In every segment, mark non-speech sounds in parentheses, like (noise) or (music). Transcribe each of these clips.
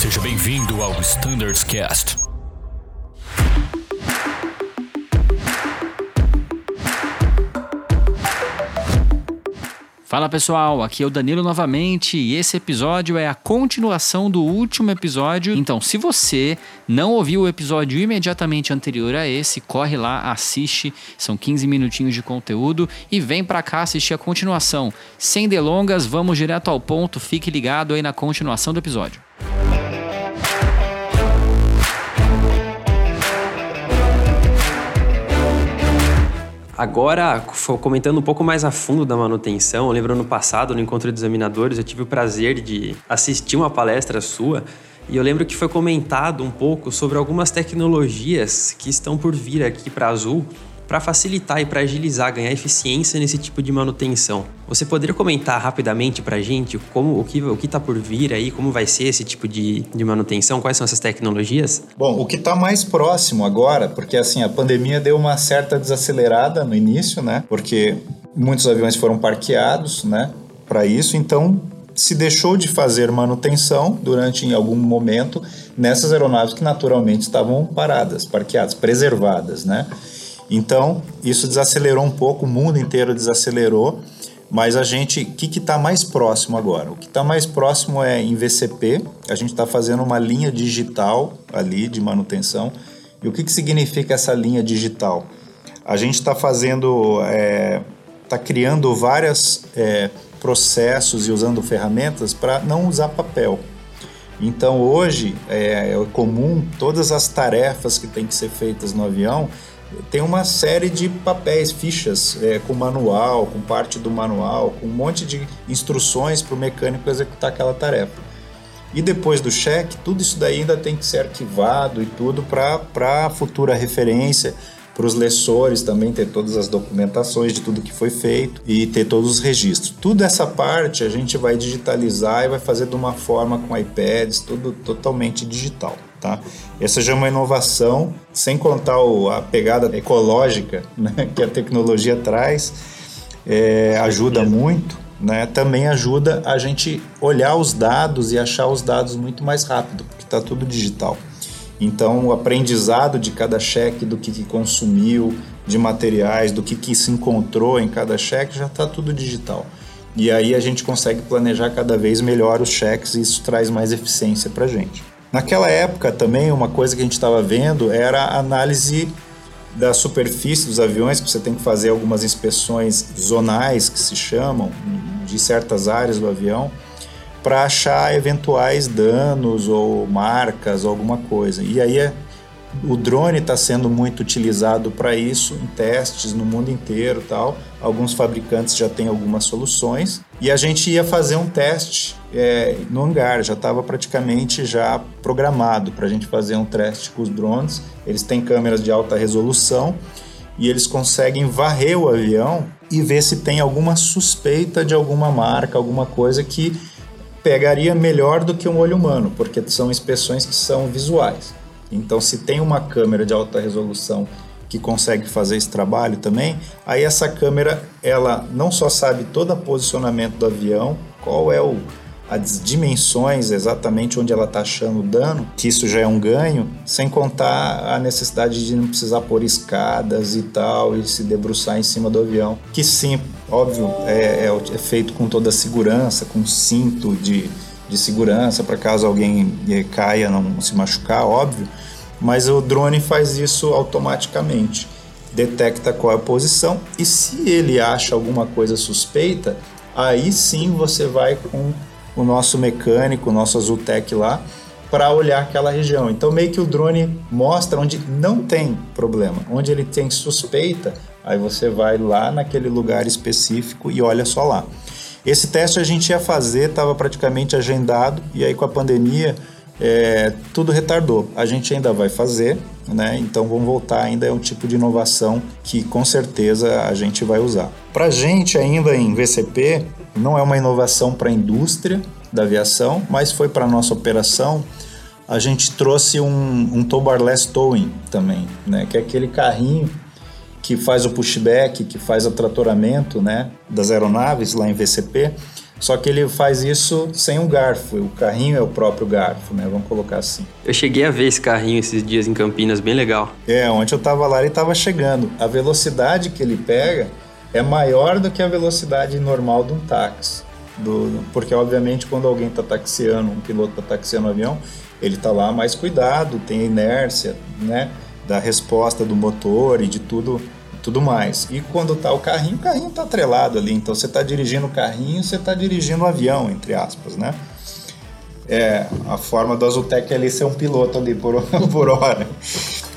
Seja bem-vindo ao Standards Cast. Fala pessoal, aqui é o Danilo novamente e esse episódio é a continuação do último episódio. Então, se você não ouviu o episódio imediatamente anterior a esse, corre lá, assiste, são 15 minutinhos de conteúdo e vem para cá assistir a continuação. Sem delongas, vamos direto ao ponto, fique ligado aí na continuação do episódio. Agora, comentando um pouco mais a fundo da manutenção, eu lembro ano passado, no encontro de examinadores, eu tive o prazer de assistir uma palestra sua e eu lembro que foi comentado um pouco sobre algumas tecnologias que estão por vir aqui para Azul para facilitar e para agilizar, ganhar eficiência nesse tipo de manutenção. Você poderia comentar rapidamente para a gente como o que o está por vir aí, como vai ser esse tipo de, de manutenção, quais são essas tecnologias? Bom, o que está mais próximo agora, porque assim a pandemia deu uma certa desacelerada no início, né? Porque muitos aviões foram parqueados, né? Para isso, então se deixou de fazer manutenção durante em algum momento nessas aeronaves que naturalmente estavam paradas, parqueadas, preservadas, né? Então, isso desacelerou um pouco, o mundo inteiro desacelerou, mas a gente, o que está mais próximo agora? O que está mais próximo é em VCP, a gente está fazendo uma linha digital ali de manutenção. E o que, que significa essa linha digital? A gente está fazendo, está é, tá criando vários é, processos e usando ferramentas para não usar papel. Então hoje é, é comum todas as tarefas que têm que ser feitas no avião tem uma série de papéis, fichas é, com manual, com parte do manual, com um monte de instruções para o mecânico executar aquela tarefa. E depois do cheque, tudo isso daí ainda tem que ser arquivado e tudo para futura referência, para os lessores também ter todas as documentações de tudo que foi feito e ter todos os registros. Tudo essa parte a gente vai digitalizar e vai fazer de uma forma com iPads, tudo totalmente digital. Tá? Essa já é uma inovação, sem contar a pegada ecológica (laughs) né, que a tecnologia traz, é, ajuda muito. Né, também ajuda a gente olhar os dados e achar os dados muito mais rápido, porque está tudo digital. Então, o aprendizado de cada cheque, do que, que consumiu, de materiais, do que, que se encontrou em cada cheque, já está tudo digital. E aí a gente consegue planejar cada vez melhor os cheques e isso traz mais eficiência para a gente. Naquela época também uma coisa que a gente estava vendo era a análise da superfície dos aviões, que você tem que fazer algumas inspeções zonais que se chamam de certas áreas do avião para achar eventuais danos ou marcas ou alguma coisa. E aí o drone está sendo muito utilizado para isso em testes no mundo inteiro, tal. Alguns fabricantes já têm algumas soluções e a gente ia fazer um teste é, no hangar. Já estava praticamente já programado para a gente fazer um teste com os drones. Eles têm câmeras de alta resolução e eles conseguem varrer o avião e ver se tem alguma suspeita de alguma marca, alguma coisa que pegaria melhor do que um olho humano, porque são inspeções que são visuais. Então, se tem uma câmera de alta resolução que consegue fazer esse trabalho também, aí essa câmera ela não só sabe todo o posicionamento do avião, qual é o, as dimensões exatamente onde ela está achando o dano, que isso já é um ganho, sem contar a necessidade de não precisar pôr escadas e tal e se debruçar em cima do avião, que sim, óbvio, é, é, é feito com toda a segurança, com cinto de, de segurança para caso alguém eh, caia não se machucar, óbvio, mas o drone faz isso automaticamente. Detecta qual é a posição e se ele acha alguma coisa suspeita, aí sim você vai com o nosso mecânico, o nosso Azultec lá, para olhar aquela região. Então, meio que o drone mostra onde não tem problema, onde ele tem suspeita, aí você vai lá naquele lugar específico e olha só lá. Esse teste a gente ia fazer, estava praticamente agendado, e aí com a pandemia é, tudo retardou. A gente ainda vai fazer, né? Então vamos voltar, ainda é um tipo de inovação que com certeza a gente vai usar. Para gente ainda em VCP, não é uma inovação para a indústria da aviação, mas foi para nossa operação. A gente trouxe um, um tow barless towing também, né? Que é aquele carrinho que faz o pushback, que faz o tratoramento, né? Das aeronaves lá em VCP Só que ele faz isso sem um garfo. O carrinho é o próprio garfo, né? Vamos colocar assim. Eu cheguei a ver esse carrinho esses dias em Campinas, bem legal. É, ontem eu tava lá e tava chegando. A velocidade que ele pega é maior do que a velocidade normal de um táxi. Do, porque, obviamente, quando alguém está taxiando, um piloto está taxiando um avião, ele está lá mais cuidado, tem a inércia, né? Da resposta do motor e de tudo tudo mais. E quando tá o carrinho, o carrinho tá atrelado ali. Então você tá dirigindo o carrinho, você tá dirigindo o avião, entre aspas, né? É, a forma do Azutec é ali ser um piloto ali por, (laughs) por hora.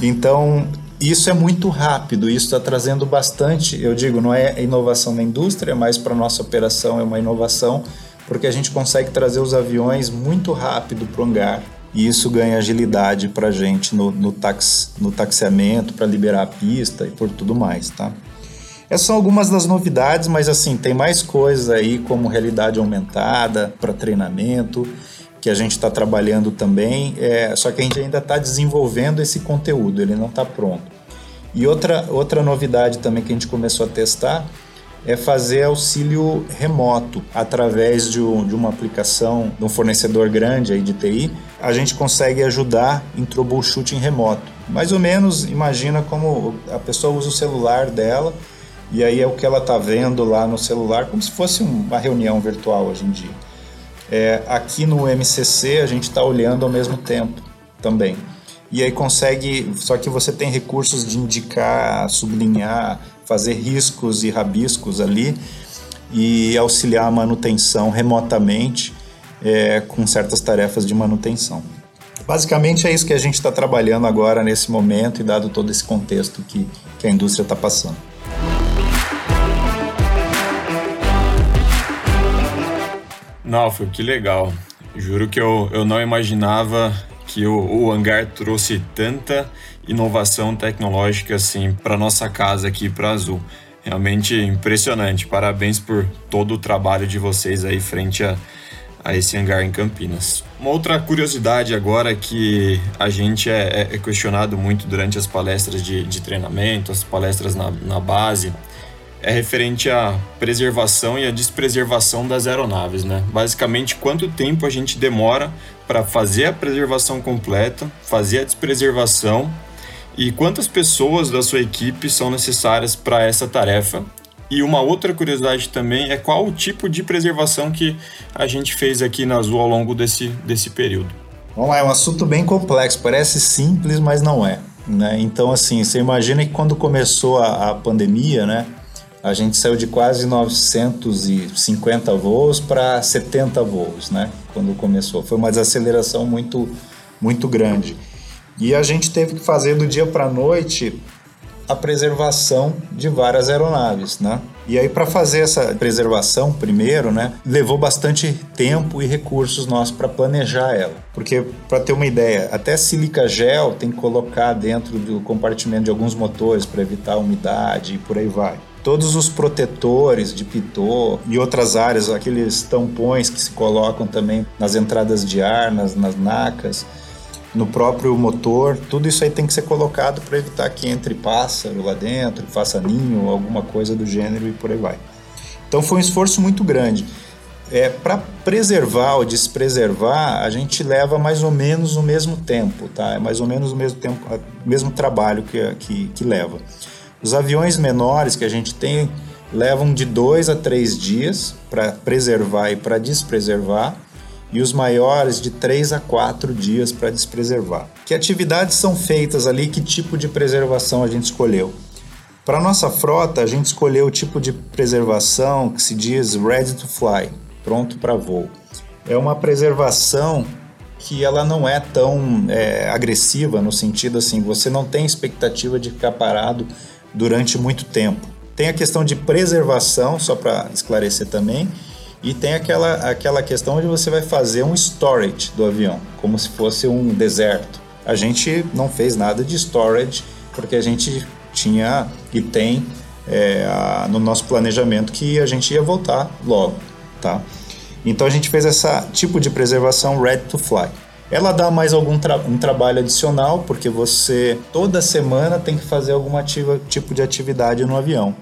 Então, isso é muito rápido, isso está trazendo bastante, eu digo, não é inovação na indústria, mas para nossa operação é uma inovação, porque a gente consegue trazer os aviões muito rápido para o hangar e isso ganha agilidade para a gente no, no, tax, no taxiamento, para liberar a pista e por tudo mais, tá? Essas são algumas das novidades, mas assim, tem mais coisas aí como realidade aumentada para treinamento, que a gente está trabalhando também, é, só que a gente ainda está desenvolvendo esse conteúdo, ele não está pronto. E outra, outra novidade também que a gente começou a testar é fazer auxílio remoto através de, um, de, uma aplicação de um fornecedor grande aí de TI. A gente consegue ajudar em troubleshooting remoto. Mais ou menos, imagina como a pessoa usa o celular dela e aí é o que ela está vendo lá no celular, como se fosse uma reunião virtual hoje em dia. É, aqui no MCC a gente está olhando ao mesmo tempo também. E aí consegue, só que você tem recursos de indicar, sublinhar, fazer riscos e rabiscos ali e auxiliar a manutenção remotamente é, com certas tarefas de manutenção. Basicamente é isso que a gente está trabalhando agora nesse momento e dado todo esse contexto que, que a indústria está passando. Nalfo, que legal. Juro que eu, eu não imaginava que o, o hangar trouxe tanta inovação tecnológica assim para nossa casa aqui para Azul. Realmente impressionante. Parabéns por todo o trabalho de vocês aí frente a, a esse hangar em Campinas. Uma outra curiosidade agora que a gente é, é questionado muito durante as palestras de, de treinamento, as palestras na, na base, é referente à preservação e à despreservação das aeronaves, né? Basicamente, quanto tempo a gente demora para fazer a preservação completa, fazer a despreservação e quantas pessoas da sua equipe são necessárias para essa tarefa. E uma outra curiosidade também é qual o tipo de preservação que a gente fez aqui na Azul ao longo desse, desse período. Vamos lá, é um assunto bem complexo, parece simples, mas não é. Né? Então, assim, você imagina que quando começou a, a pandemia, né, a gente saiu de quase 950 voos para 70 voos, né? Quando começou. Foi uma desaceleração muito, muito grande. E a gente teve que fazer do dia para a noite a preservação de várias aeronaves, né? E aí para fazer essa preservação primeiro, né, levou bastante tempo e recursos nossos para planejar ela. Porque para ter uma ideia, até sílica gel tem que colocar dentro do compartimento de alguns motores para evitar a umidade e por aí vai todos os protetores de pitô e outras áreas, aqueles tampões que se colocam também nas entradas de ar, nas, nas nacas, no próprio motor, tudo isso aí tem que ser colocado para evitar que entre pássaro lá dentro, faça ninho, alguma coisa do gênero e por aí vai. Então foi um esforço muito grande. É, para preservar ou despreservar, a gente leva mais ou menos o mesmo tempo, tá? É mais ou menos o mesmo tempo, o mesmo trabalho que, que, que leva. Os aviões menores que a gente tem levam de dois a três dias para preservar e para despreservar, e os maiores de três a quatro dias para despreservar. Que atividades são feitas ali? Que tipo de preservação a gente escolheu? Para nossa frota, a gente escolheu o tipo de preservação que se diz ready to fly, pronto para voo. É uma preservação que ela não é tão é, agressiva no sentido assim, você não tem expectativa de ficar parado durante muito tempo. Tem a questão de preservação, só para esclarecer também, e tem aquela, aquela questão onde você vai fazer um storage do avião, como se fosse um deserto. A gente não fez nada de storage, porque a gente tinha e tem é, a, no nosso planejamento que a gente ia voltar logo, tá? Então a gente fez esse tipo de preservação ready to fly. Ela dá mais algum tra um trabalho adicional, porque você toda semana tem que fazer algum tipo de atividade no avião.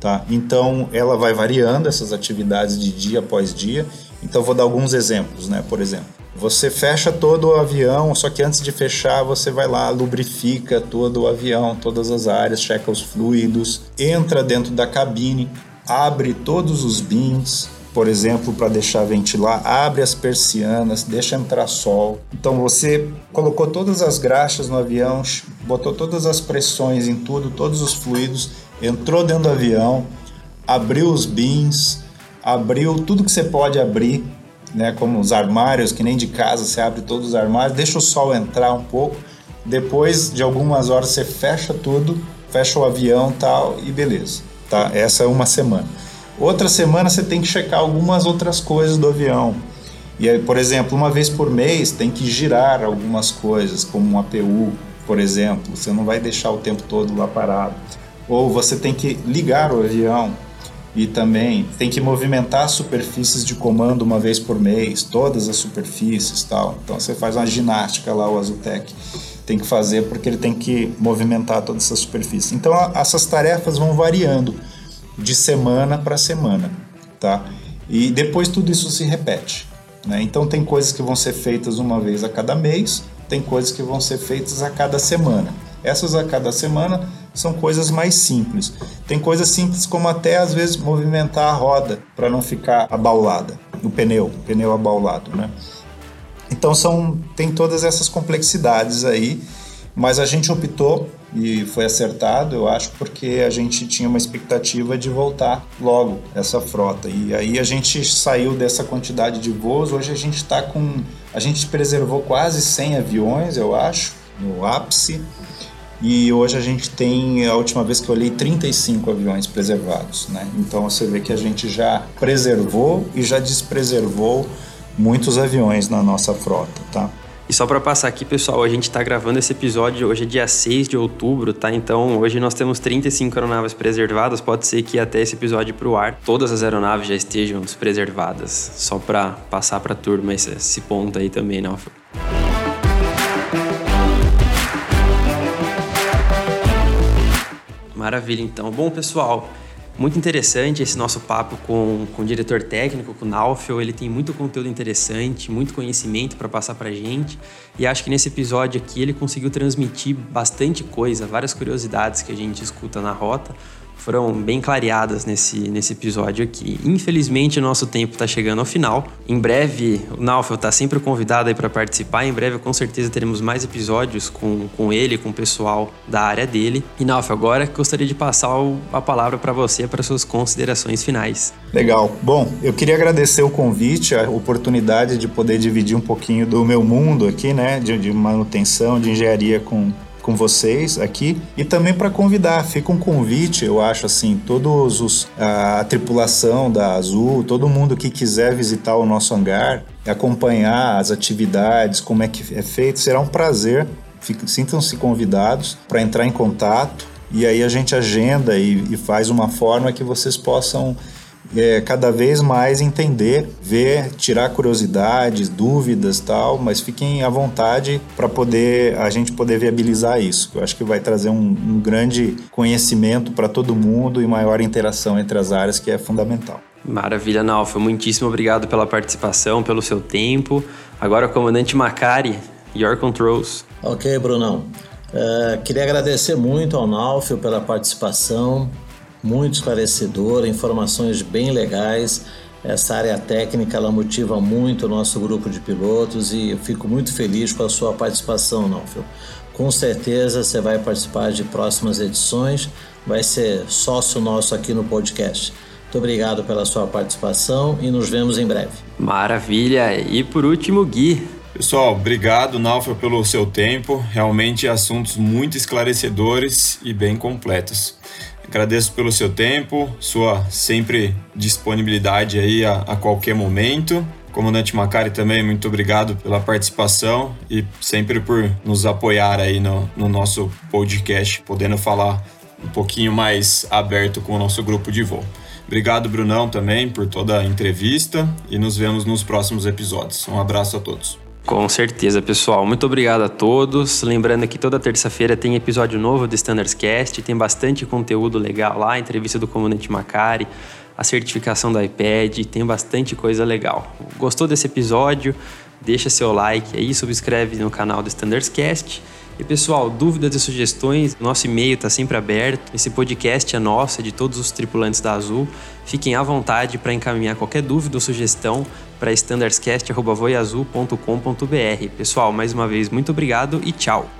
Tá? Então ela vai variando essas atividades de dia após dia. Então vou dar alguns exemplos, né? Por exemplo, você fecha todo o avião, só que antes de fechar você vai lá, lubrifica todo o avião, todas as áreas, checa os fluidos, entra dentro da cabine, abre todos os bins, por exemplo, para deixar ventilar, abre as persianas, deixa entrar sol. Então você colocou todas as graxas no avião, botou todas as pressões em tudo, todos os fluidos, entrou dentro do avião, abriu os bins, abriu tudo que você pode abrir, né, como os armários, que nem de casa você abre todos os armários, deixa o sol entrar um pouco. Depois de algumas horas você fecha tudo, fecha o avião, tal e beleza. Tá? Essa é uma semana. Outra semana você tem que checar algumas outras coisas do avião. E aí, por exemplo, uma vez por mês tem que girar algumas coisas, como um APU, por exemplo. Você não vai deixar o tempo todo lá parado. Ou você tem que ligar o avião e também tem que movimentar superfícies de comando uma vez por mês, todas as superfícies tal. Então você faz uma ginástica lá, o Azutec tem que fazer porque ele tem que movimentar todas essas superfícies. Então essas tarefas vão variando de semana para semana, tá? E depois tudo isso se repete, né? Então tem coisas que vão ser feitas uma vez a cada mês, tem coisas que vão ser feitas a cada semana. Essas a cada semana são coisas mais simples. Tem coisas simples como até às vezes movimentar a roda para não ficar abaulada, o pneu, o pneu abaulado, né? Então são tem todas essas complexidades aí, mas a gente optou e foi acertado, eu acho, porque a gente tinha uma expectativa de voltar logo essa frota. E aí a gente saiu dessa quantidade de voos, hoje a gente está com. A gente preservou quase 100 aviões, eu acho, no ápice. E hoje a gente tem, a última vez que eu olhei, 35 aviões preservados. Né? Então você vê que a gente já preservou e já despreservou muitos aviões na nossa frota. Tá? E só para passar aqui, pessoal, a gente está gravando esse episódio hoje é dia 6 de outubro, tá? Então, hoje nós temos 35 aeronaves preservadas. Pode ser que até esse episódio para o ar, todas as aeronaves já estejam preservadas. Só para passar para a turma esse, esse ponto aí também? Né, Maravilha, então. Bom, pessoal, muito interessante esse nosso papo com, com o diretor técnico, com o Naufel. Ele tem muito conteúdo interessante, muito conhecimento para passar para gente. E acho que nesse episódio aqui ele conseguiu transmitir bastante coisa, várias curiosidades que a gente escuta na rota foram bem clareadas nesse, nesse episódio aqui. Infelizmente, o nosso tempo está chegando ao final. Em breve, o Naufel está sempre convidado para participar. Em breve, com certeza, teremos mais episódios com, com ele, com o pessoal da área dele. E, Naufel, agora gostaria de passar a palavra para você, para suas considerações finais. Legal. Bom, eu queria agradecer o convite, a oportunidade de poder dividir um pouquinho do meu mundo aqui, né, de, de manutenção, de engenharia com com vocês aqui e também para convidar. Fica um convite, eu acho assim, todos os a, a tripulação da Azul, todo mundo que quiser visitar o nosso hangar, acompanhar as atividades, como é que é feito, será um prazer. Sintam-se convidados para entrar em contato e aí a gente agenda e, e faz uma forma que vocês possam é, cada vez mais entender, ver, tirar curiosidades, dúvidas tal, mas fiquem à vontade para poder a gente poder viabilizar isso. Eu acho que vai trazer um, um grande conhecimento para todo mundo e maior interação entre as áreas que é fundamental. Maravilha, Nalfa. Muitíssimo obrigado pela participação, pelo seu tempo. Agora, comandante Macari, your controls. Ok, Brunão. Uh, queria agradecer muito ao Nalfio pela participação, muito esclarecedora, informações bem legais. Essa área técnica ela motiva muito o nosso grupo de pilotos e eu fico muito feliz com a sua participação, Nalfio. Com certeza você vai participar de próximas edições, vai ser sócio nosso aqui no podcast. Muito obrigado pela sua participação e nos vemos em breve. Maravilha! E por último, Gui. Pessoal, obrigado, Nalfa, pelo seu tempo. Realmente assuntos muito esclarecedores e bem completos. Agradeço pelo seu tempo, sua sempre disponibilidade aí a, a qualquer momento. Comandante Macari também, muito obrigado pela participação e sempre por nos apoiar aí no, no nosso podcast, podendo falar um pouquinho mais aberto com o nosso grupo de voo. Obrigado, Brunão, também por toda a entrevista e nos vemos nos próximos episódios. Um abraço a todos. Com certeza, pessoal. Muito obrigado a todos. Lembrando que toda terça-feira tem episódio novo do Standards Cast, tem bastante conteúdo legal lá, entrevista do comandante Macari, a certificação do iPad, tem bastante coisa legal. Gostou desse episódio? Deixa seu like aí, subscreve no canal do Standards Cast. E pessoal, dúvidas e sugestões, nosso e-mail está sempre aberto. Esse podcast é nosso, é de todos os tripulantes da Azul. Fiquem à vontade para encaminhar qualquer dúvida ou sugestão para standardscast.voiazul.com.br. Pessoal, mais uma vez, muito obrigado e tchau!